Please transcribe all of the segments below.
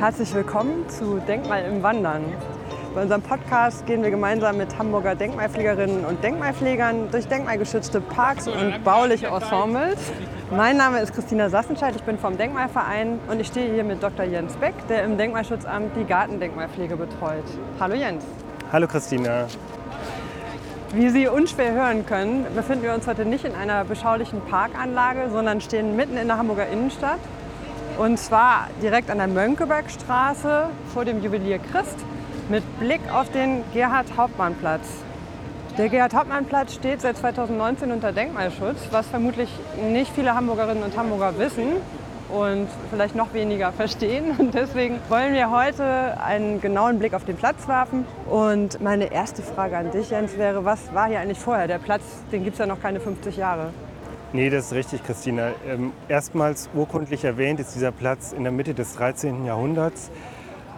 Herzlich willkommen zu Denkmal im Wandern. Bei unserem Podcast gehen wir gemeinsam mit Hamburger Denkmalpflegerinnen und Denkmalpflegern durch denkmalgeschützte Parks und bauliche Ensembles. Mein Name ist Christina Sassenscheid, ich bin vom Denkmalverein und ich stehe hier mit Dr. Jens Beck, der im Denkmalschutzamt die Gartendenkmalpflege betreut. Hallo Jens. Hallo Christina. Wie Sie unschwer hören können, befinden wir uns heute nicht in einer beschaulichen Parkanlage, sondern stehen mitten in der Hamburger Innenstadt. Und zwar direkt an der Mönckebergstraße vor dem Juwelier Christ mit Blick auf den Gerhard-Hauptmann-Platz. Der Gerhard-Hauptmann-Platz steht seit 2019 unter Denkmalschutz, was vermutlich nicht viele Hamburgerinnen und Hamburger wissen und vielleicht noch weniger verstehen. Und deswegen wollen wir heute einen genauen Blick auf den Platz werfen. Und meine erste Frage an dich, Jens, wäre, was war hier eigentlich vorher? Der Platz, den gibt es ja noch keine 50 Jahre. Nee, das ist richtig, Christina. Ähm, erstmals urkundlich erwähnt ist dieser Platz in der Mitte des 13. Jahrhunderts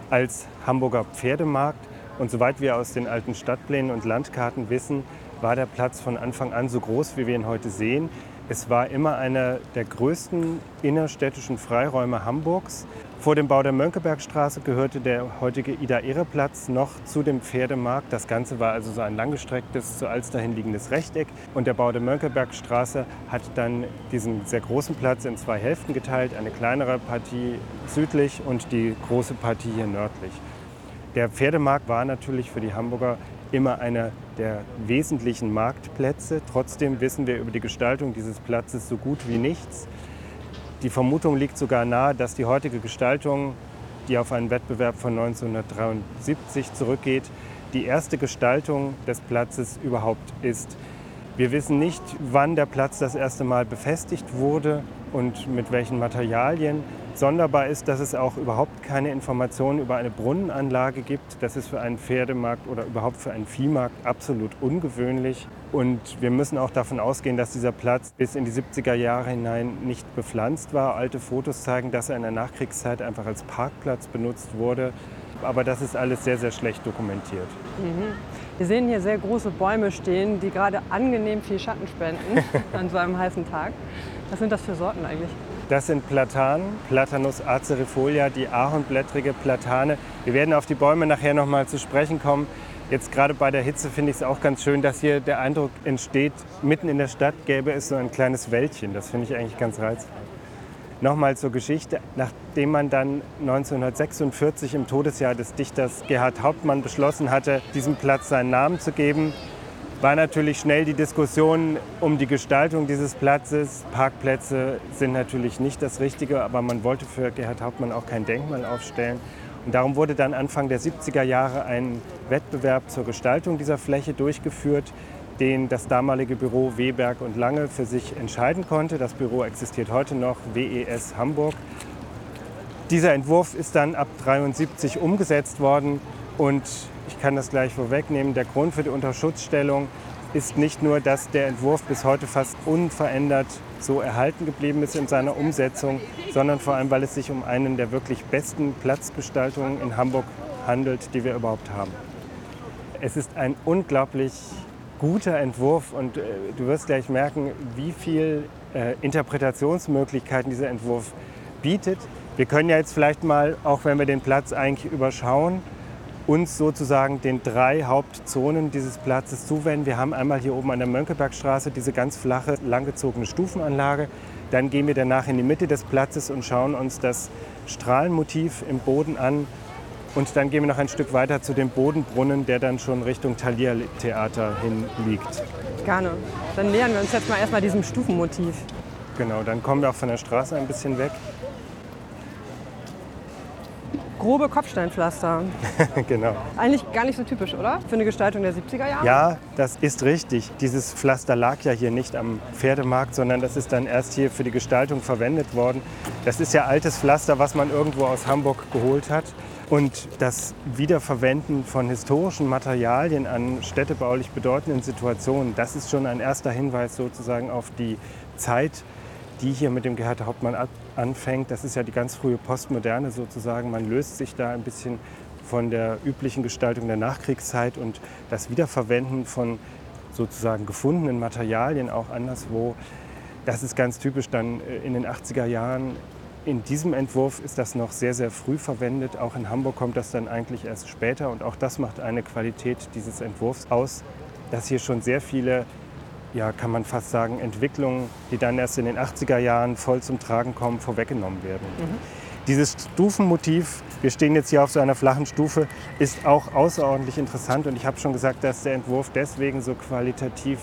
als Hamburger Pferdemarkt. Und soweit wir aus den alten Stadtplänen und Landkarten wissen, war der Platz von Anfang an so groß, wie wir ihn heute sehen. Es war immer einer der größten innerstädtischen Freiräume Hamburgs. Vor dem Bau der Mönckebergstraße gehörte der heutige Ida-Ehre-Platz noch zu dem Pferdemarkt. Das Ganze war also so ein langgestrecktes, zu Alster hinliegendes Rechteck. Und der Bau der Mönckebergstraße hat dann diesen sehr großen Platz in zwei Hälften geteilt. Eine kleinere Partie südlich und die große Partie hier nördlich. Der Pferdemarkt war natürlich für die Hamburger immer einer der wesentlichen Marktplätze. Trotzdem wissen wir über die Gestaltung dieses Platzes so gut wie nichts. Die Vermutung liegt sogar nahe, dass die heutige Gestaltung, die auf einen Wettbewerb von 1973 zurückgeht, die erste Gestaltung des Platzes überhaupt ist. Wir wissen nicht, wann der Platz das erste Mal befestigt wurde und mit welchen Materialien. Sonderbar ist, dass es auch überhaupt keine Informationen über eine Brunnenanlage gibt. Das ist für einen Pferdemarkt oder überhaupt für einen Viehmarkt absolut ungewöhnlich. Und wir müssen auch davon ausgehen, dass dieser Platz bis in die 70er Jahre hinein nicht bepflanzt war. Alte Fotos zeigen, dass er in der Nachkriegszeit einfach als Parkplatz benutzt wurde. Aber das ist alles sehr, sehr schlecht dokumentiert. Mhm. Wir sehen hier sehr große Bäume stehen, die gerade angenehm viel Schatten spenden an so einem heißen Tag. Was sind das für Sorten eigentlich? Das sind Platanen, Platanus acerifolia, die ahornblättrige Platane. Wir werden auf die Bäume nachher noch mal zu sprechen kommen. Jetzt gerade bei der Hitze finde ich es auch ganz schön, dass hier der Eindruck entsteht, mitten in der Stadt gäbe es so ein kleines Wäldchen. Das finde ich eigentlich ganz reizvoll. Nochmal zur Geschichte. Nachdem man dann 1946 im Todesjahr des Dichters Gerhard Hauptmann beschlossen hatte, diesem Platz seinen Namen zu geben, war natürlich schnell die Diskussion um die Gestaltung dieses Platzes. Parkplätze sind natürlich nicht das Richtige, aber man wollte für Gerhard Hauptmann auch kein Denkmal aufstellen. Und darum wurde dann Anfang der 70er Jahre ein Wettbewerb zur Gestaltung dieser Fläche durchgeführt, den das damalige Büro Weberg und Lange für sich entscheiden konnte. Das Büro existiert heute noch, WES Hamburg. Dieser Entwurf ist dann ab 1973 umgesetzt worden und ich kann das gleich vorwegnehmen. Der Grund für die Unterschutzstellung ist nicht nur, dass der Entwurf bis heute fast unverändert so erhalten geblieben ist in seiner Umsetzung, sondern vor allem, weil es sich um einen der wirklich besten Platzgestaltungen in Hamburg handelt, die wir überhaupt haben. Es ist ein unglaublich guter Entwurf und äh, du wirst gleich merken, wie viele äh, Interpretationsmöglichkeiten dieser Entwurf bietet. Wir können ja jetzt vielleicht mal, auch wenn wir den Platz eigentlich überschauen, uns sozusagen den drei Hauptzonen dieses Platzes zuwenden. Wir haben einmal hier oben an der Mönckebergstraße diese ganz flache, langgezogene Stufenanlage. Dann gehen wir danach in die Mitte des Platzes und schauen uns das Strahlenmotiv im Boden an. Und dann gehen wir noch ein Stück weiter zu dem Bodenbrunnen, der dann schon Richtung Thalia-Theater hin liegt. Gerne. Dann nähern wir uns jetzt mal erstmal diesem Stufenmotiv. Genau, dann kommen wir auch von der Straße ein bisschen weg. Grobe Kopfsteinpflaster. genau. Eigentlich gar nicht so typisch, oder? Für eine Gestaltung der 70er Jahre? Ja, das ist richtig. Dieses Pflaster lag ja hier nicht am Pferdemarkt, sondern das ist dann erst hier für die Gestaltung verwendet worden. Das ist ja altes Pflaster, was man irgendwo aus Hamburg geholt hat. Und das Wiederverwenden von historischen Materialien an städtebaulich bedeutenden Situationen, das ist schon ein erster Hinweis sozusagen auf die Zeit, die hier mit dem Gerhard Hauptmann anfängt. Das ist ja die ganz frühe Postmoderne sozusagen. Man löst sich da ein bisschen von der üblichen Gestaltung der Nachkriegszeit und das Wiederverwenden von sozusagen gefundenen Materialien auch anderswo. Das ist ganz typisch dann äh, in den 80er Jahren in diesem Entwurf ist das noch sehr, sehr früh verwendet. Auch in Hamburg kommt das dann eigentlich erst später. Und auch das macht eine Qualität dieses Entwurfs aus, dass hier schon sehr viele, ja, kann man fast sagen, Entwicklungen, die dann erst in den 80er Jahren voll zum Tragen kommen, vorweggenommen werden. Mhm. Dieses Stufenmotiv, wir stehen jetzt hier auf so einer flachen Stufe, ist auch außerordentlich interessant. Und ich habe schon gesagt, dass der Entwurf deswegen so qualitativ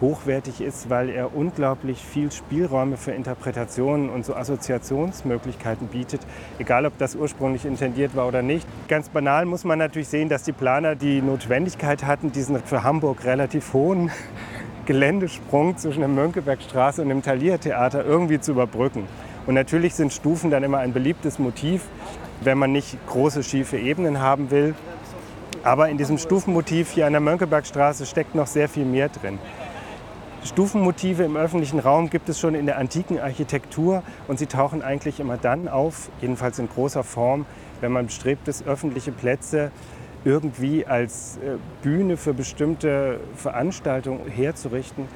hochwertig ist, weil er unglaublich viel Spielräume für Interpretationen und so Assoziationsmöglichkeiten bietet, egal ob das ursprünglich intendiert war oder nicht. Ganz banal muss man natürlich sehen, dass die Planer die Notwendigkeit hatten, diesen für Hamburg relativ hohen Geländesprung zwischen der Mönckebergstraße und dem Thalia-Theater irgendwie zu überbrücken. Und natürlich sind Stufen dann immer ein beliebtes Motiv, wenn man nicht große schiefe Ebenen haben will. Aber in diesem Stufenmotiv hier an der Mönckebergstraße steckt noch sehr viel mehr drin. Stufenmotive im öffentlichen Raum gibt es schon in der antiken Architektur und sie tauchen eigentlich immer dann auf, jedenfalls in großer Form, wenn man bestrebt ist, öffentliche Plätze irgendwie als äh, Bühne für bestimmte Veranstaltungen herzurichten,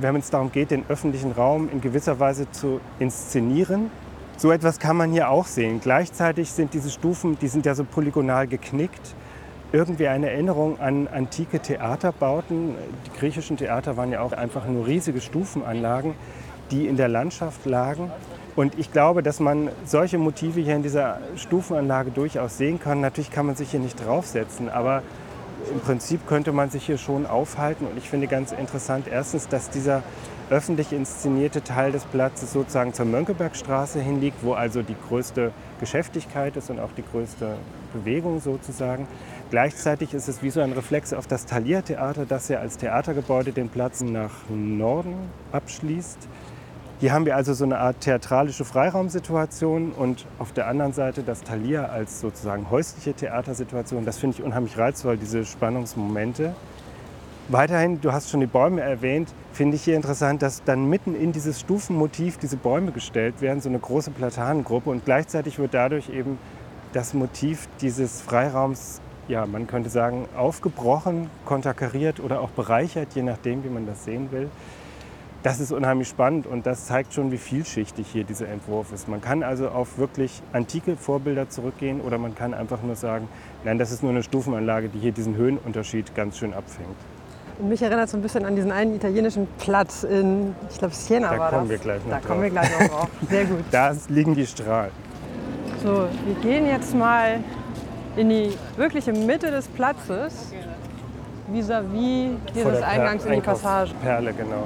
wenn es darum geht, den öffentlichen Raum in gewisser Weise zu inszenieren. So etwas kann man hier auch sehen. Gleichzeitig sind diese Stufen, die sind ja so polygonal geknickt irgendwie eine Erinnerung an antike Theaterbauten. Die griechischen Theater waren ja auch einfach nur riesige Stufenanlagen, die in der Landschaft lagen. Und ich glaube, dass man solche Motive hier in dieser Stufenanlage durchaus sehen kann. Natürlich kann man sich hier nicht draufsetzen, aber im Prinzip könnte man sich hier schon aufhalten. Und ich finde ganz interessant, erstens, dass dieser öffentlich inszenierte Teil des Platzes sozusagen zur Mönckebergstraße hinliegt, wo also die größte Geschäftigkeit ist und auch die größte Bewegung sozusagen. Gleichzeitig ist es wie so ein Reflex auf das Thalia-Theater, das ja als Theatergebäude den Platz nach Norden abschließt. Hier haben wir also so eine Art theatralische Freiraumsituation und auf der anderen Seite das Thalia als sozusagen häusliche Theatersituation. Das finde ich unheimlich reizvoll, diese Spannungsmomente. Weiterhin, du hast schon die Bäume erwähnt, finde ich hier interessant, dass dann mitten in dieses Stufenmotiv diese Bäume gestellt werden, so eine große Platanengruppe und gleichzeitig wird dadurch eben das Motiv dieses Freiraums ja, man könnte sagen, aufgebrochen, konterkariert oder auch bereichert, je nachdem, wie man das sehen will. Das ist unheimlich spannend und das zeigt schon, wie vielschichtig hier dieser Entwurf ist. Man kann also auf wirklich antike Vorbilder zurückgehen oder man kann einfach nur sagen, nein, das ist nur eine Stufenanlage, die hier diesen Höhenunterschied ganz schön abfängt. Und mich erinnert so ein bisschen an diesen einen italienischen Platz in, ich glaube, Siena da war kommen das. Wir gleich noch da drauf. kommen wir gleich noch drauf. Sehr gut. Da liegen die Strahlen. So, wir gehen jetzt mal in die wirkliche Mitte des Platzes, vis-à-vis dieses Eingangs in die Passage. Perle, genau.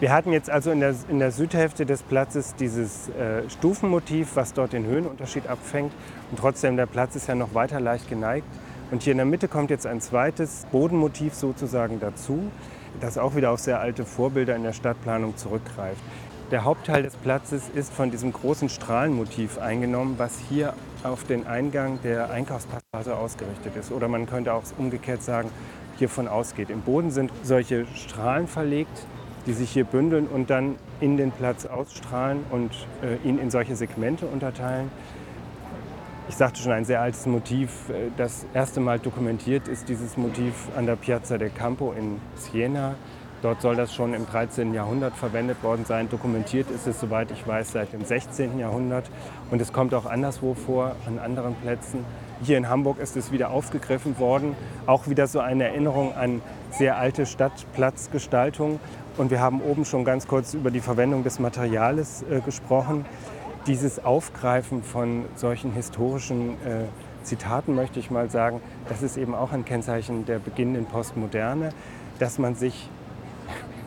Wir hatten jetzt also in der, in der Südhälfte des Platzes dieses äh, Stufenmotiv, was dort den Höhenunterschied abfängt. Und trotzdem, der Platz ist ja noch weiter leicht geneigt. Und hier in der Mitte kommt jetzt ein zweites Bodenmotiv sozusagen dazu, das auch wieder auf sehr alte Vorbilder in der Stadtplanung zurückgreift. Der Hauptteil des Platzes ist von diesem großen Strahlenmotiv eingenommen, was hier auf den Eingang der Einkaufspassage ausgerichtet ist. Oder man könnte auch umgekehrt sagen, hiervon ausgeht. Im Boden sind solche Strahlen verlegt, die sich hier bündeln und dann in den Platz ausstrahlen und äh, ihn in solche Segmente unterteilen. Ich sagte schon, ein sehr altes Motiv. Äh, das erste Mal dokumentiert ist dieses Motiv an der Piazza del Campo in Siena Dort soll das schon im 13. Jahrhundert verwendet worden sein. Dokumentiert ist es, soweit ich weiß, seit dem 16. Jahrhundert. Und es kommt auch anderswo vor, an anderen Plätzen. Hier in Hamburg ist es wieder aufgegriffen worden. Auch wieder so eine Erinnerung an sehr alte Stadtplatzgestaltung. Und wir haben oben schon ganz kurz über die Verwendung des Materials äh, gesprochen. Dieses Aufgreifen von solchen historischen äh, Zitaten, möchte ich mal sagen, das ist eben auch ein Kennzeichen der beginnenden Postmoderne, dass man sich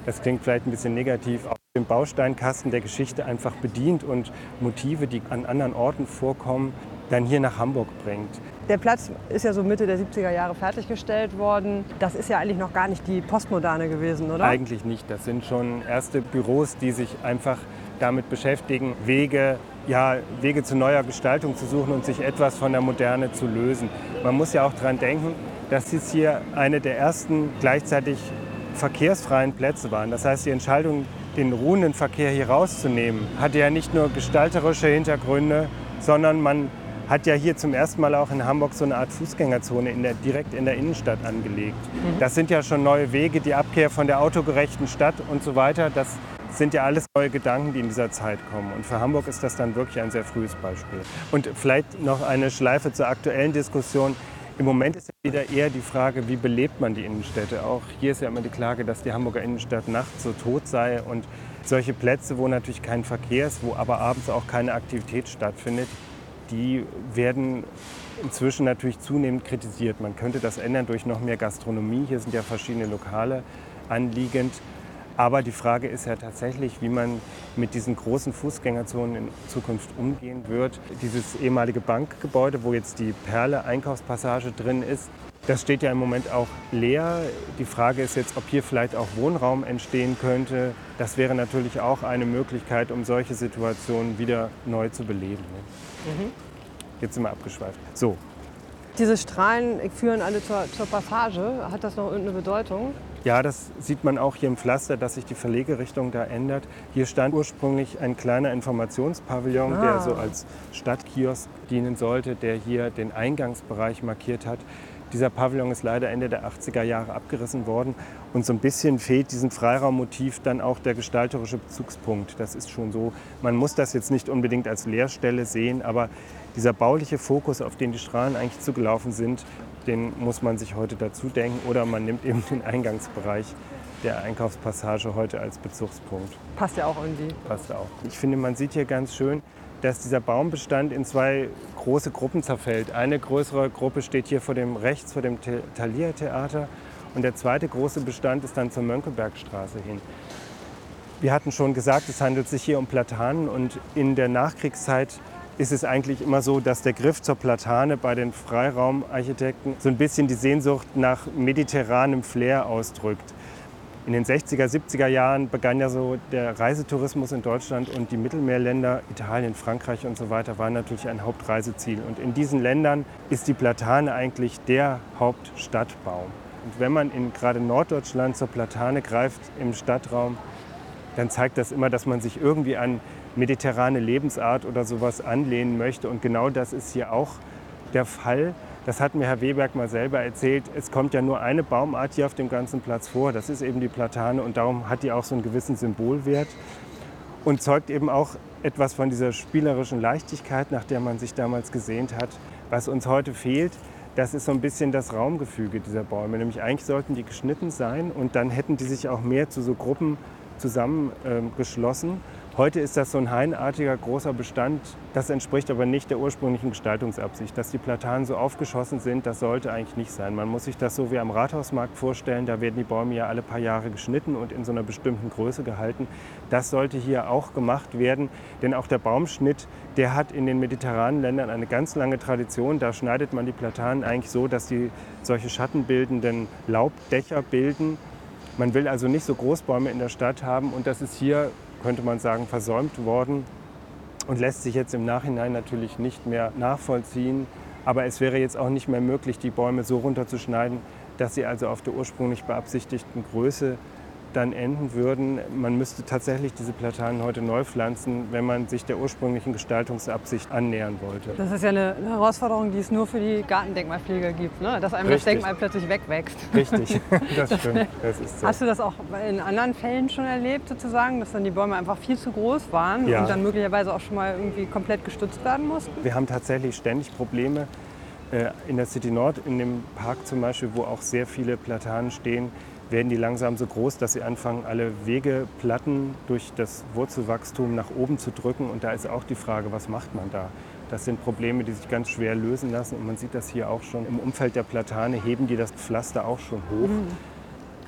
das klingt vielleicht ein bisschen negativ, auf dem Bausteinkasten der Geschichte einfach bedient und Motive, die an anderen Orten vorkommen, dann hier nach Hamburg bringt. Der Platz ist ja so Mitte der 70er Jahre fertiggestellt worden. Das ist ja eigentlich noch gar nicht die Postmoderne gewesen, oder? Eigentlich nicht. Das sind schon erste Büros, die sich einfach damit beschäftigen, Wege, ja, Wege zu neuer Gestaltung zu suchen und sich etwas von der Moderne zu lösen. Man muss ja auch daran denken, dass es hier eine der ersten gleichzeitig verkehrsfreien Plätze waren. Das heißt, die Entscheidung, den ruhenden Verkehr hier rauszunehmen, hatte ja nicht nur gestalterische Hintergründe, sondern man hat ja hier zum ersten Mal auch in Hamburg so eine Art Fußgängerzone in der, direkt in der Innenstadt angelegt. Mhm. Das sind ja schon neue Wege, die Abkehr von der autogerechten Stadt und so weiter. Das sind ja alles neue Gedanken, die in dieser Zeit kommen. Und für Hamburg ist das dann wirklich ein sehr frühes Beispiel. Und vielleicht noch eine Schleife zur aktuellen Diskussion. Im Moment ist ja wieder eher die Frage, wie belebt man die Innenstädte. Auch hier ist ja immer die Klage, dass die Hamburger Innenstadt nachts so tot sei. Und solche Plätze, wo natürlich kein Verkehr ist, wo aber abends auch keine Aktivität stattfindet, die werden inzwischen natürlich zunehmend kritisiert. Man könnte das ändern durch noch mehr Gastronomie. Hier sind ja verschiedene Lokale anliegend. Aber die Frage ist ja tatsächlich, wie man mit diesen großen Fußgängerzonen in Zukunft umgehen wird. Dieses ehemalige Bankgebäude, wo jetzt die Perle Einkaufspassage drin ist, das steht ja im Moment auch leer. Die Frage ist jetzt, ob hier vielleicht auch Wohnraum entstehen könnte. Das wäre natürlich auch eine Möglichkeit, um solche Situationen wieder neu zu beleben. Mhm. Jetzt sind wir abgeschweift. So. Diese Strahlen führen alle zur, zur Passage. Hat das noch irgendeine Bedeutung? Ja, das sieht man auch hier im Pflaster, dass sich die Verlegerichtung da ändert. Hier stand ursprünglich ein kleiner Informationspavillon, ah. der so als Stadtkiosk dienen sollte, der hier den Eingangsbereich markiert hat. Dieser Pavillon ist leider Ende der 80er Jahre abgerissen worden und so ein bisschen fehlt diesem Freiraummotiv dann auch der gestalterische Bezugspunkt. Das ist schon so. Man muss das jetzt nicht unbedingt als Leerstelle sehen, aber dieser bauliche Fokus, auf den die Strahlen eigentlich zugelaufen sind, den muss man sich heute dazu denken oder man nimmt eben den Eingangsbereich der Einkaufspassage heute als Bezugspunkt. Passt ja auch irgendwie. Passt auch. Ich finde, man sieht hier ganz schön, dass dieser Baumbestand in zwei große Gruppen zerfällt. Eine größere Gruppe steht hier vor dem rechts vor dem Thalia Theater und der zweite große Bestand ist dann zur Mönckebergstraße hin. Wir hatten schon gesagt, es handelt sich hier um Platanen und in der Nachkriegszeit ist es eigentlich immer so, dass der Griff zur Platane bei den Freiraumarchitekten so ein bisschen die Sehnsucht nach mediterranem Flair ausdrückt. In den 60er, 70er Jahren begann ja so der Reisetourismus in Deutschland und die Mittelmeerländer, Italien, Frankreich und so weiter, waren natürlich ein Hauptreiseziel. Und in diesen Ländern ist die Platane eigentlich der Hauptstadtbaum. Und wenn man in gerade Norddeutschland zur Platane greift im Stadtraum, dann zeigt das immer, dass man sich irgendwie an mediterrane Lebensart oder sowas anlehnen möchte. Und genau das ist hier auch der Fall. Das hat mir Herr Weberg mal selber erzählt. Es kommt ja nur eine Baumart hier auf dem ganzen Platz vor. Das ist eben die Platane und darum hat die auch so einen gewissen Symbolwert und zeugt eben auch etwas von dieser spielerischen Leichtigkeit, nach der man sich damals gesehnt hat. Was uns heute fehlt, das ist so ein bisschen das Raumgefüge dieser Bäume. Nämlich eigentlich sollten die geschnitten sein und dann hätten die sich auch mehr zu so Gruppen zusammengeschlossen. Ähm, Heute ist das so ein hainartiger großer Bestand. Das entspricht aber nicht der ursprünglichen Gestaltungsabsicht. Dass die Platanen so aufgeschossen sind, das sollte eigentlich nicht sein. Man muss sich das so wie am Rathausmarkt vorstellen. Da werden die Bäume ja alle paar Jahre geschnitten und in so einer bestimmten Größe gehalten. Das sollte hier auch gemacht werden, denn auch der Baumschnitt, der hat in den mediterranen Ländern eine ganz lange Tradition. Da schneidet man die Platanen eigentlich so, dass sie solche schattenbildenden Laubdächer bilden. Man will also nicht so Großbäume in der Stadt haben und das ist hier könnte man sagen, versäumt worden und lässt sich jetzt im Nachhinein natürlich nicht mehr nachvollziehen. Aber es wäre jetzt auch nicht mehr möglich, die Bäume so runterzuschneiden, dass sie also auf der ursprünglich beabsichtigten Größe dann enden würden. Man müsste tatsächlich diese Platanen heute neu pflanzen, wenn man sich der ursprünglichen Gestaltungsabsicht annähern wollte. Das ist ja eine Herausforderung, die es nur für die Gartendenkmalpfleger gibt, ne? dass einem Richtig. das Denkmal plötzlich wegwächst. Richtig, das stimmt. Das ist so. Hast du das auch in anderen Fällen schon erlebt, sozusagen, dass dann die Bäume einfach viel zu groß waren ja. und dann möglicherweise auch schon mal irgendwie komplett gestützt werden mussten? Wir haben tatsächlich ständig Probleme äh, in der City Nord, in dem Park zum Beispiel, wo auch sehr viele Platanen stehen werden die langsam so groß, dass sie anfangen, alle Wegeplatten durch das Wurzelwachstum nach oben zu drücken. Und da ist auch die Frage, was macht man da? Das sind Probleme, die sich ganz schwer lösen lassen. Und man sieht das hier auch schon. Im Umfeld der Platane heben die das Pflaster auch schon hoch. Mhm.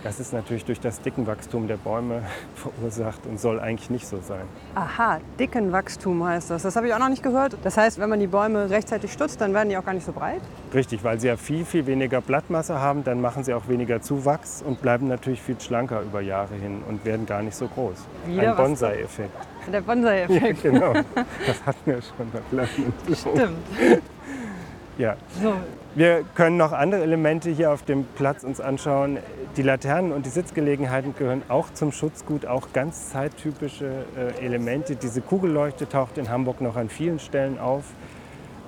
Das ist natürlich durch das Dickenwachstum der Bäume verursacht und soll eigentlich nicht so sein. Aha, Dickenwachstum heißt das. Das habe ich auch noch nicht gehört. Das heißt, wenn man die Bäume rechtzeitig stutzt, dann werden die auch gar nicht so breit? Richtig, weil sie ja viel, viel weniger Blattmasse haben, dann machen sie auch weniger Zuwachs und bleiben natürlich viel schlanker über Jahre hin und werden gar nicht so groß. Wieder Ein Bonsai-Effekt. Der Bonsai-Effekt. Ja, genau. Das hatten wir schon Platten. Stimmt. Ja. So. Wir können noch andere Elemente hier auf dem Platz uns anschauen. Die Laternen und die Sitzgelegenheiten gehören auch zum Schutzgut, auch ganz zeittypische äh, Elemente. Diese Kugelleuchte taucht in Hamburg noch an vielen Stellen auf,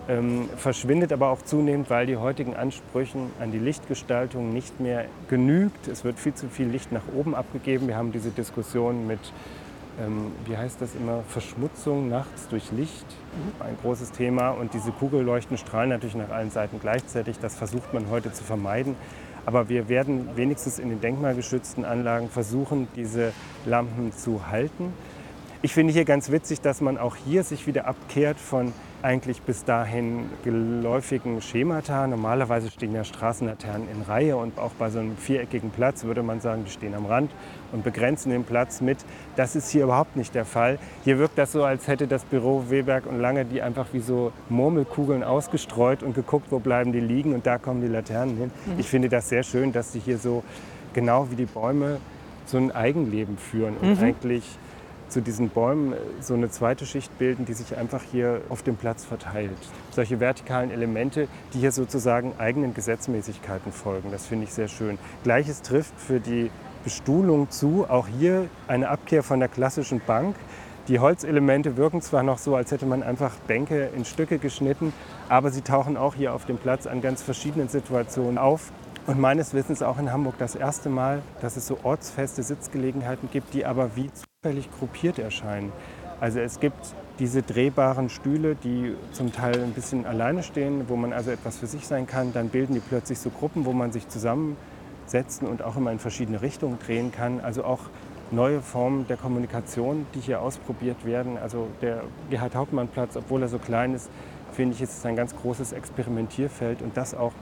ähm, verschwindet aber auch zunehmend, weil die heutigen Ansprüchen an die Lichtgestaltung nicht mehr genügt. Es wird viel zu viel Licht nach oben abgegeben. Wir haben diese Diskussion mit ähm, wie heißt das immer, Verschmutzung nachts durch Licht. Ein großes Thema. Und diese Kugelleuchten strahlen natürlich nach allen Seiten gleichzeitig. Das versucht man heute zu vermeiden. Aber wir werden wenigstens in den denkmalgeschützten Anlagen versuchen, diese Lampen zu halten. Ich finde hier ganz witzig, dass man auch hier sich wieder abkehrt von eigentlich bis dahin geläufigen Schemata. Normalerweise stehen ja Straßenlaternen in Reihe und auch bei so einem viereckigen Platz würde man sagen, die stehen am Rand und begrenzen den Platz mit. Das ist hier überhaupt nicht der Fall. Hier wirkt das so, als hätte das Büro Weberg und Lange die einfach wie so Murmelkugeln ausgestreut und geguckt, wo bleiben die liegen und da kommen die Laternen hin. Mhm. Ich finde das sehr schön, dass sie hier so genau wie die Bäume so ein Eigenleben führen und mhm. eigentlich zu diesen Bäumen so eine zweite Schicht bilden, die sich einfach hier auf dem Platz verteilt. Solche vertikalen Elemente, die hier sozusagen eigenen Gesetzmäßigkeiten folgen. Das finde ich sehr schön. Gleiches trifft für die Bestuhlung zu. Auch hier eine Abkehr von der klassischen Bank. Die Holzelemente wirken zwar noch so, als hätte man einfach Bänke in Stücke geschnitten, aber sie tauchen auch hier auf dem Platz an ganz verschiedenen Situationen auf. Und meines Wissens auch in Hamburg das erste Mal, dass es so ortsfeste Sitzgelegenheiten gibt, die aber wie zufällig gruppiert erscheinen. Also es gibt diese drehbaren Stühle, die zum Teil ein bisschen alleine stehen, wo man also etwas für sich sein kann. Dann bilden die plötzlich so Gruppen, wo man sich zusammensetzen und auch immer in verschiedene Richtungen drehen kann. Also auch neue Formen der Kommunikation, die hier ausprobiert werden. Also der Gerhard Hauptmann Platz, obwohl er so klein ist, finde ich, ist ein ganz großes Experimentierfeld und das auch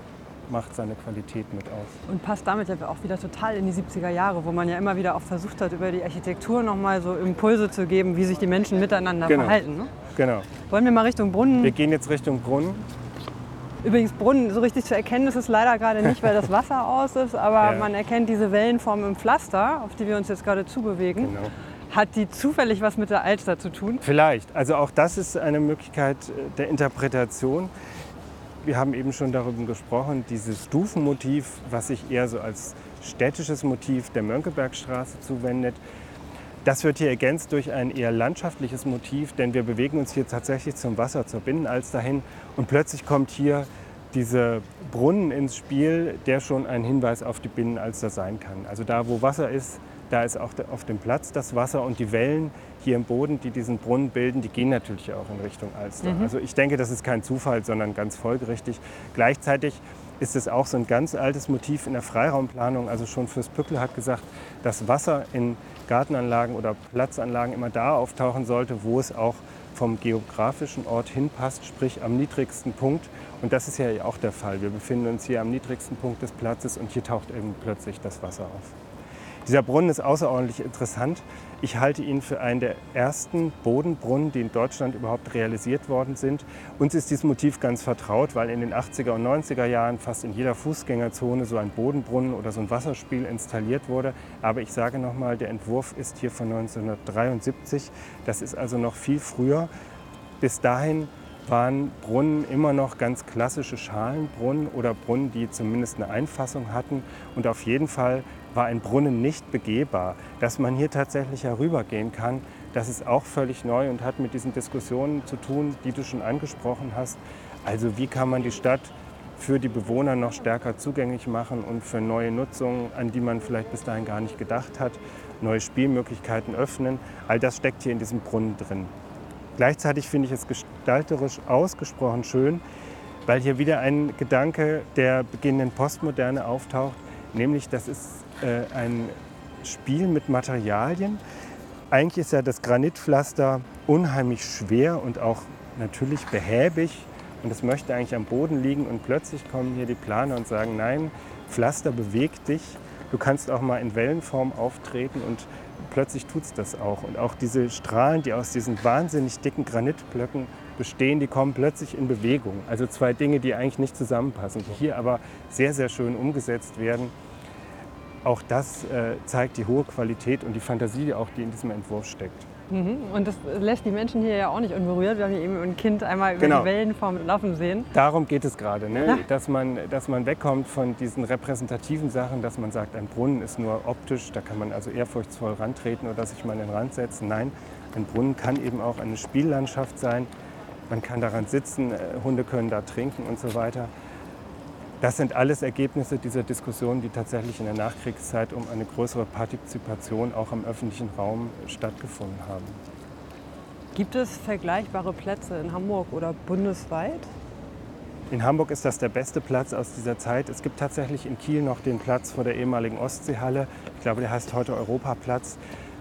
macht seine Qualität mit aus. Und passt damit ja auch wieder total in die 70er Jahre, wo man ja immer wieder auch versucht hat, über die Architektur nochmal so Impulse zu geben, wie sich die Menschen miteinander genau. verhalten. Ne? Genau. Wollen wir mal Richtung Brunnen? Wir gehen jetzt Richtung Brunnen. Übrigens, Brunnen, so richtig zu erkennen ist es leider gerade nicht, weil das Wasser aus ist, aber ja. man erkennt diese Wellenform im Pflaster, auf die wir uns jetzt gerade zubewegen. Genau. Hat die zufällig was mit der Alster zu tun? Vielleicht. Also auch das ist eine Möglichkeit der Interpretation. Wir haben eben schon darüber gesprochen, dieses Stufenmotiv, was sich eher so als städtisches Motiv der Mönckebergstraße zuwendet. Das wird hier ergänzt durch ein eher landschaftliches Motiv, denn wir bewegen uns hier tatsächlich zum Wasser, zur Binnenalster hin und plötzlich kommt hier dieser Brunnen ins Spiel, der schon ein Hinweis auf die Binnenalster sein kann. Also da, wo Wasser ist, da ist auch auf dem Platz das Wasser und die Wellen hier im Boden, die diesen Brunnen bilden, die gehen natürlich auch in Richtung Alster. Mhm. Also ich denke, das ist kein Zufall, sondern ganz folgerichtig. Gleichzeitig ist es auch so ein ganz altes Motiv in der Freiraumplanung. Also schon Fürst Pückel hat gesagt, dass Wasser in Gartenanlagen oder Platzanlagen immer da auftauchen sollte, wo es auch vom geografischen Ort hinpasst, sprich am niedrigsten Punkt. Und das ist ja auch der Fall. Wir befinden uns hier am niedrigsten Punkt des Platzes und hier taucht eben plötzlich das Wasser auf. Dieser Brunnen ist außerordentlich interessant. Ich halte ihn für einen der ersten Bodenbrunnen, die in Deutschland überhaupt realisiert worden sind. Uns ist dieses Motiv ganz vertraut, weil in den 80er und 90er Jahren fast in jeder Fußgängerzone so ein Bodenbrunnen oder so ein Wasserspiel installiert wurde. Aber ich sage nochmal, der Entwurf ist hier von 1973. Das ist also noch viel früher. Bis dahin waren Brunnen immer noch ganz klassische Schalenbrunnen oder Brunnen, die zumindest eine Einfassung hatten. Und auf jeden Fall war ein Brunnen nicht begehbar. Dass man hier tatsächlich herübergehen kann, das ist auch völlig neu und hat mit diesen Diskussionen zu tun, die du schon angesprochen hast. Also wie kann man die Stadt für die Bewohner noch stärker zugänglich machen und für neue Nutzungen, an die man vielleicht bis dahin gar nicht gedacht hat, neue Spielmöglichkeiten öffnen. All das steckt hier in diesem Brunnen drin. Gleichzeitig finde ich es gestalterisch ausgesprochen schön, weil hier wieder ein Gedanke der beginnenden Postmoderne auftaucht, nämlich das ist äh, ein Spiel mit Materialien. Eigentlich ist ja das Granitpflaster unheimlich schwer und auch natürlich behäbig und es möchte eigentlich am Boden liegen und plötzlich kommen hier die Planer und sagen, nein, Pflaster bewegt dich, du kannst auch mal in Wellenform auftreten und plötzlich tut es das auch. Und auch diese Strahlen, die aus diesen wahnsinnig dicken Granitblöcken bestehen, die kommen plötzlich in Bewegung. Also zwei Dinge, die eigentlich nicht zusammenpassen, die hier aber sehr, sehr schön umgesetzt werden auch das äh, zeigt die hohe Qualität und die Fantasie, auch die in diesem Entwurf steckt. Mhm. Und das lässt die Menschen hier ja auch nicht unberührt. Wir haben hier eben ein Kind einmal über genau. die Wellenform laufen sehen. Darum geht es gerade, ne? dass, man, dass man wegkommt von diesen repräsentativen Sachen, dass man sagt, ein Brunnen ist nur optisch, da kann man also ehrfurchtsvoll rantreten oder sich mal in den Rand setzen. Nein, ein Brunnen kann eben auch eine Spiellandschaft sein. Man kann daran sitzen, äh, Hunde können da trinken und so weiter. Das sind alles Ergebnisse dieser Diskussion, die tatsächlich in der Nachkriegszeit um eine größere Partizipation auch im öffentlichen Raum stattgefunden haben. Gibt es vergleichbare Plätze in Hamburg oder bundesweit? In Hamburg ist das der beste Platz aus dieser Zeit. Es gibt tatsächlich in Kiel noch den Platz vor der ehemaligen Ostseehalle. Ich glaube, der heißt heute Europaplatz.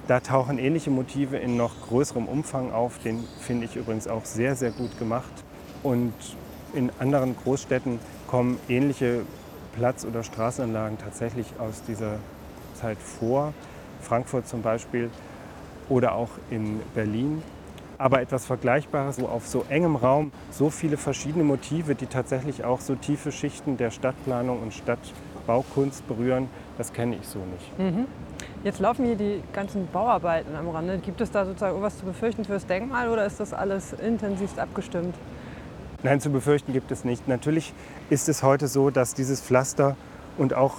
Da tauchen ähnliche Motive in noch größerem Umfang auf. Den finde ich übrigens auch sehr, sehr gut gemacht. Und in anderen Großstädten kommen ähnliche Platz- oder Straßenanlagen tatsächlich aus dieser Zeit vor. Frankfurt zum Beispiel oder auch in Berlin aber etwas Vergleichbares, wo auf so engem Raum so viele verschiedene Motive, die tatsächlich auch so tiefe Schichten der Stadtplanung und Stadtbaukunst berühren, das kenne ich so nicht. Mhm. Jetzt laufen hier die ganzen Bauarbeiten am Rande. Gibt es da sozusagen irgendwas zu befürchten fürs Denkmal oder ist das alles intensivst abgestimmt? Nein, zu befürchten gibt es nicht. Natürlich ist es heute so, dass dieses Pflaster und auch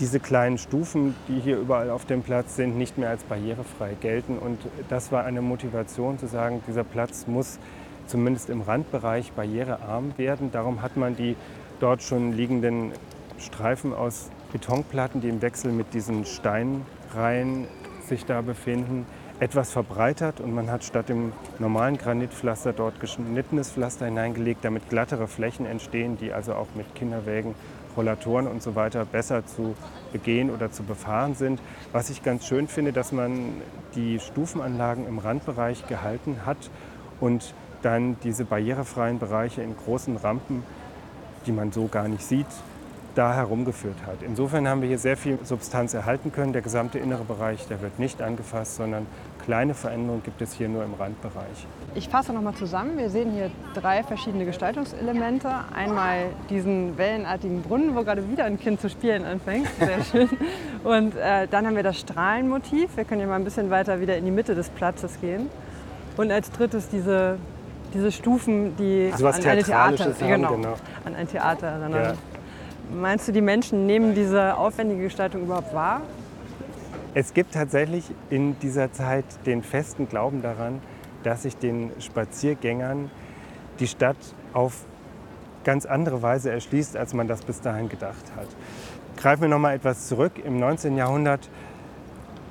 diese kleinen Stufen, die hier überall auf dem Platz sind, nicht mehr als barrierefrei gelten. Und das war eine Motivation zu sagen, dieser Platz muss zumindest im Randbereich barrierearm werden. Darum hat man die dort schon liegenden Streifen aus Betonplatten, die im Wechsel mit diesen Steinreihen sich da befinden, etwas verbreitert und man hat statt dem normalen Granitpflaster dort geschnittenes Pflaster hineingelegt, damit glattere Flächen entstehen, die also auch mit Kinderwägen Rollatoren und so weiter besser zu begehen oder zu befahren sind. Was ich ganz schön finde, dass man die Stufenanlagen im Randbereich gehalten hat und dann diese barrierefreien Bereiche in großen Rampen, die man so gar nicht sieht, da herumgeführt hat. Insofern haben wir hier sehr viel Substanz erhalten können. Der gesamte innere Bereich, der wird nicht angefasst, sondern kleine Veränderungen gibt es hier nur im Randbereich. Ich fasse nochmal zusammen. Wir sehen hier drei verschiedene Gestaltungselemente. Einmal diesen wellenartigen Brunnen, wo gerade wieder ein Kind zu spielen anfängt. Sehr schön. Und äh, dann haben wir das Strahlenmotiv. Wir können hier mal ein bisschen weiter wieder in die Mitte des Platzes gehen. Und als drittes diese, diese Stufen, die also an, eine Theater, haben, genau, genau. an ein Theater erinnern. Ja. Meinst du, die Menschen nehmen diese aufwendige Gestaltung überhaupt wahr? Es gibt tatsächlich in dieser Zeit den festen Glauben daran, dass sich den Spaziergängern die Stadt auf ganz andere Weise erschließt, als man das bis dahin gedacht hat. Greifen wir noch mal etwas zurück. Im 19. Jahrhundert,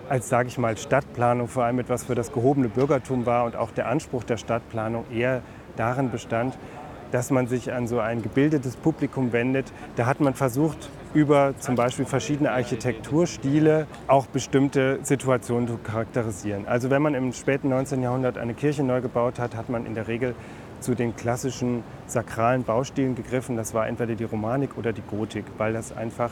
als sage ich mal Stadtplanung vor allem etwas für das gehobene Bürgertum war und auch der Anspruch der Stadtplanung eher darin bestand, dass man sich an so ein gebildetes Publikum wendet. Da hat man versucht, über zum Beispiel verschiedene Architekturstile auch bestimmte Situationen zu charakterisieren. Also wenn man im späten 19. Jahrhundert eine Kirche neu gebaut hat, hat man in der Regel zu den klassischen sakralen Baustilen gegriffen. Das war entweder die Romanik oder die Gotik, weil das einfach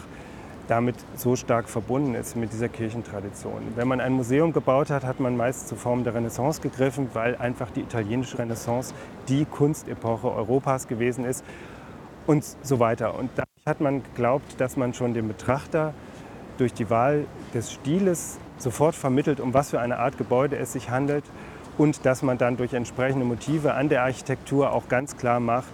damit so stark verbunden ist mit dieser Kirchentradition. Wenn man ein Museum gebaut hat, hat man meist zur Form der Renaissance gegriffen, weil einfach die italienische Renaissance die Kunstepoche Europas gewesen ist und so weiter. Und dadurch hat man geglaubt, dass man schon dem Betrachter durch die Wahl des Stiles sofort vermittelt, um was für eine Art Gebäude es sich handelt und dass man dann durch entsprechende Motive an der Architektur auch ganz klar macht,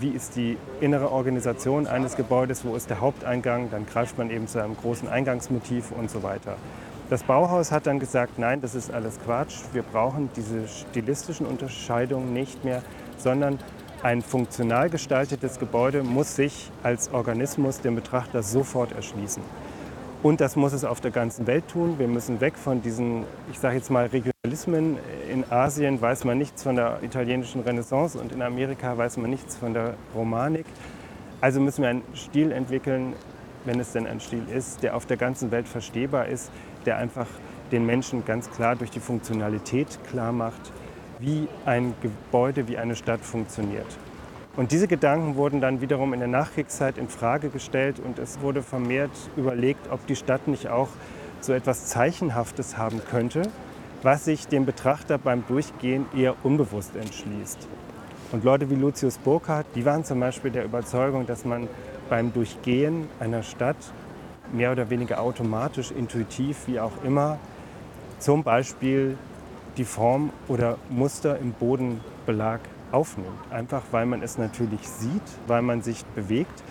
wie ist die innere Organisation eines Gebäudes, wo ist der Haupteingang, dann greift man eben zu einem großen Eingangsmotiv und so weiter. Das Bauhaus hat dann gesagt, nein, das ist alles Quatsch, wir brauchen diese stilistischen Unterscheidungen nicht mehr, sondern ein funktional gestaltetes Gebäude muss sich als Organismus dem Betrachter sofort erschließen. Und das muss es auf der ganzen Welt tun. Wir müssen weg von diesen, ich sage jetzt mal, Regionalismen. In Asien weiß man nichts von der italienischen Renaissance und in Amerika weiß man nichts von der Romanik. Also müssen wir einen Stil entwickeln, wenn es denn ein Stil ist, der auf der ganzen Welt verstehbar ist, der einfach den Menschen ganz klar durch die Funktionalität klar macht, wie ein Gebäude, wie eine Stadt funktioniert. Und diese Gedanken wurden dann wiederum in der Nachkriegszeit in Frage gestellt und es wurde vermehrt überlegt, ob die Stadt nicht auch so etwas Zeichenhaftes haben könnte, was sich dem Betrachter beim Durchgehen eher unbewusst entschließt. Und Leute wie Lucius Burkhardt, die waren zum Beispiel der Überzeugung, dass man beim Durchgehen einer Stadt mehr oder weniger automatisch, intuitiv, wie auch immer, zum Beispiel die Form oder Muster im Bodenbelag aufnimmt. Einfach weil man es natürlich sieht, weil man sich bewegt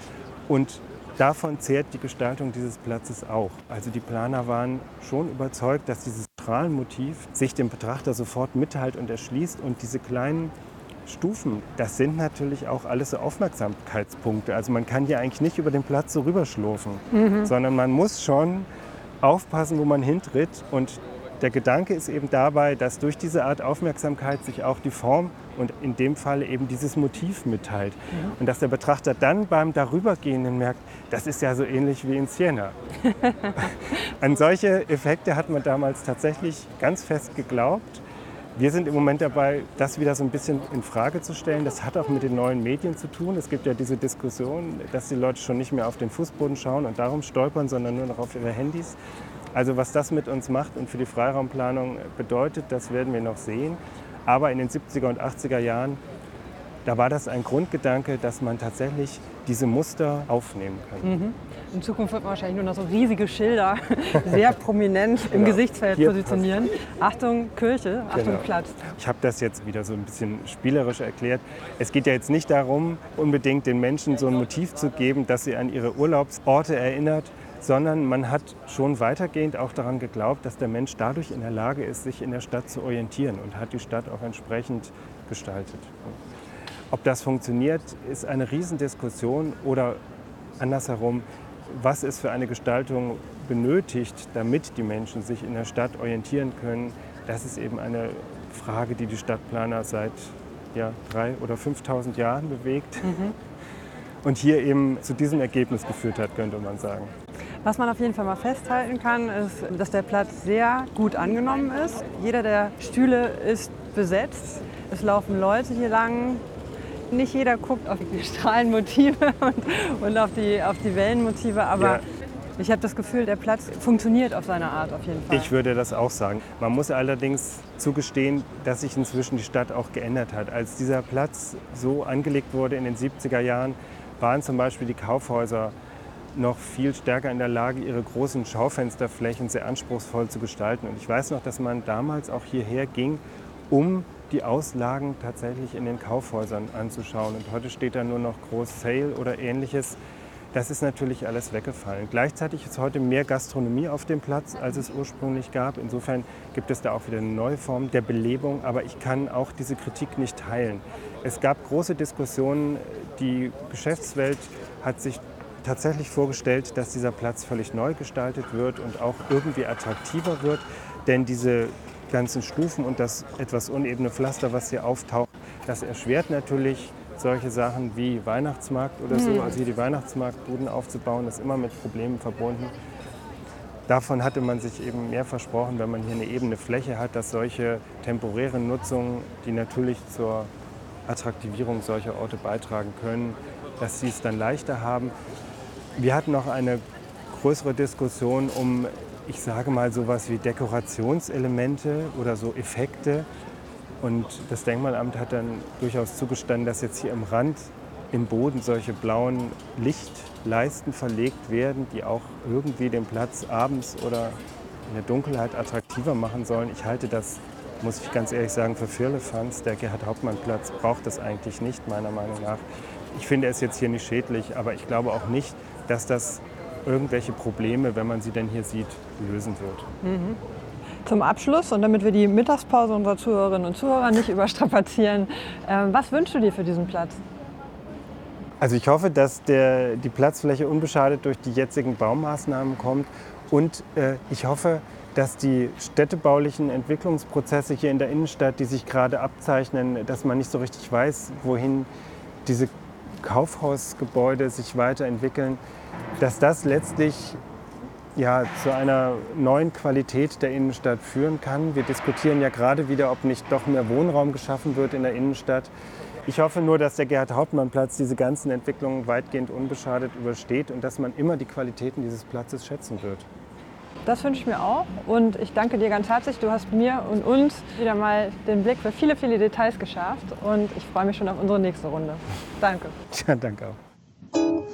und davon zehrt die Gestaltung dieses Platzes auch. Also die Planer waren schon überzeugt, dass dieses Strahlenmotiv sich dem Betrachter sofort mitteilt und erschließt und diese kleinen Stufen, das sind natürlich auch alles so Aufmerksamkeitspunkte. Also man kann hier eigentlich nicht über den Platz so rüberschlurfen, mhm. sondern man muss schon aufpassen, wo man hintritt. Und der Gedanke ist eben dabei, dass durch diese Art Aufmerksamkeit sich auch die Form und in dem Fall eben dieses Motiv mitteilt. Mhm. Und dass der Betrachter dann beim Darübergehenden merkt, das ist ja so ähnlich wie in Siena. An solche Effekte hat man damals tatsächlich ganz fest geglaubt. Wir sind im Moment dabei, das wieder so ein bisschen in Frage zu stellen. Das hat auch mit den neuen Medien zu tun. Es gibt ja diese Diskussion, dass die Leute schon nicht mehr auf den Fußboden schauen und darum stolpern, sondern nur noch auf ihre Handys. Also was das mit uns macht und für die Freiraumplanung bedeutet, das werden wir noch sehen. Aber in den 70er und 80er Jahren, da war das ein Grundgedanke, dass man tatsächlich diese Muster aufnehmen kann. Mhm. In Zukunft wird man wahrscheinlich nur noch so riesige Schilder sehr prominent im genau. Gesichtsfeld Hier positionieren. Achtung Kirche, Achtung genau. Platz. Ich habe das jetzt wieder so ein bisschen spielerisch erklärt. Es geht ja jetzt nicht darum, unbedingt den Menschen so ein Motiv zu geben, dass sie an ihre Urlaubsorte erinnert, sondern man hat schon weitergehend auch daran geglaubt, dass der Mensch dadurch in der Lage ist, sich in der Stadt zu orientieren und hat die Stadt auch entsprechend gestaltet. Ob das funktioniert, ist eine Riesendiskussion oder andersherum, was es für eine Gestaltung benötigt, damit die Menschen sich in der Stadt orientieren können, das ist eben eine Frage, die die Stadtplaner seit ja, 3.000 oder 5.000 Jahren bewegt mhm. und hier eben zu diesem Ergebnis geführt hat, könnte man sagen. Was man auf jeden Fall mal festhalten kann, ist, dass der Platz sehr gut angenommen ist. Jeder der Stühle ist besetzt. Es laufen Leute hier lang, nicht jeder guckt auf die Strahlenmotive und, und auf, die, auf die Wellenmotive, aber ja. ich habe das Gefühl, der Platz funktioniert auf seine Art auf jeden Fall. Ich würde das auch sagen. Man muss allerdings zugestehen, dass sich inzwischen die Stadt auch geändert hat. Als dieser Platz so angelegt wurde in den 70er Jahren, waren zum Beispiel die Kaufhäuser noch viel stärker in der Lage, ihre großen Schaufensterflächen sehr anspruchsvoll zu gestalten. Und ich weiß noch, dass man damals auch hierher ging, um die Auslagen tatsächlich in den Kaufhäusern anzuschauen. Und heute steht da nur noch Groß Sale oder ähnliches. Das ist natürlich alles weggefallen. Gleichzeitig ist heute mehr Gastronomie auf dem Platz, als es ursprünglich gab. Insofern gibt es da auch wieder eine neue Form der Belebung. Aber ich kann auch diese Kritik nicht teilen. Es gab große Diskussionen. Die Geschäftswelt hat sich tatsächlich vorgestellt, dass dieser Platz völlig neu gestaltet wird und auch irgendwie attraktiver wird. Denn diese ganzen Stufen und das etwas unebene Pflaster, was hier auftaucht, das erschwert natürlich solche Sachen wie Weihnachtsmarkt oder so. Mhm. Also hier die Weihnachtsmarktbuden aufzubauen, ist immer mit Problemen verbunden. Davon hatte man sich eben mehr versprochen, wenn man hier eine ebene Fläche hat, dass solche temporären Nutzungen, die natürlich zur Attraktivierung solcher Orte beitragen können, dass sie es dann leichter haben. Wir hatten noch eine größere Diskussion um ich sage mal, sowas wie Dekorationselemente oder so Effekte. Und das Denkmalamt hat dann durchaus zugestanden, dass jetzt hier im Rand, im Boden solche blauen Lichtleisten verlegt werden, die auch irgendwie den Platz abends oder in der Dunkelheit attraktiver machen sollen. Ich halte das, muss ich ganz ehrlich sagen, für Firlefanz. Der Gerhard-Hauptmann-Platz braucht das eigentlich nicht, meiner Meinung nach. Ich finde es jetzt hier nicht schädlich, aber ich glaube auch nicht, dass das irgendwelche Probleme, wenn man sie denn hier sieht, lösen wird. Mhm. Zum Abschluss und damit wir die Mittagspause unserer Zuhörerinnen und Zuhörer nicht überstrapazieren, äh, was wünschst du dir für diesen Platz? Also ich hoffe, dass der, die Platzfläche unbeschadet durch die jetzigen Baumaßnahmen kommt und äh, ich hoffe, dass die städtebaulichen Entwicklungsprozesse hier in der Innenstadt, die sich gerade abzeichnen, dass man nicht so richtig weiß, wohin diese Kaufhausgebäude sich weiterentwickeln, dass das letztlich ja, zu einer neuen Qualität der Innenstadt führen kann. Wir diskutieren ja gerade wieder, ob nicht doch mehr Wohnraum geschaffen wird in der Innenstadt. Ich hoffe nur, dass der Gerhard-Hauptmann-Platz diese ganzen Entwicklungen weitgehend unbeschadet übersteht und dass man immer die Qualitäten dieses Platzes schätzen wird. Das wünsche ich mir auch und ich danke dir ganz herzlich. Du hast mir und uns wieder mal den Blick für viele, viele Details geschafft und ich freue mich schon auf unsere nächste Runde. Danke. Ja, danke auch.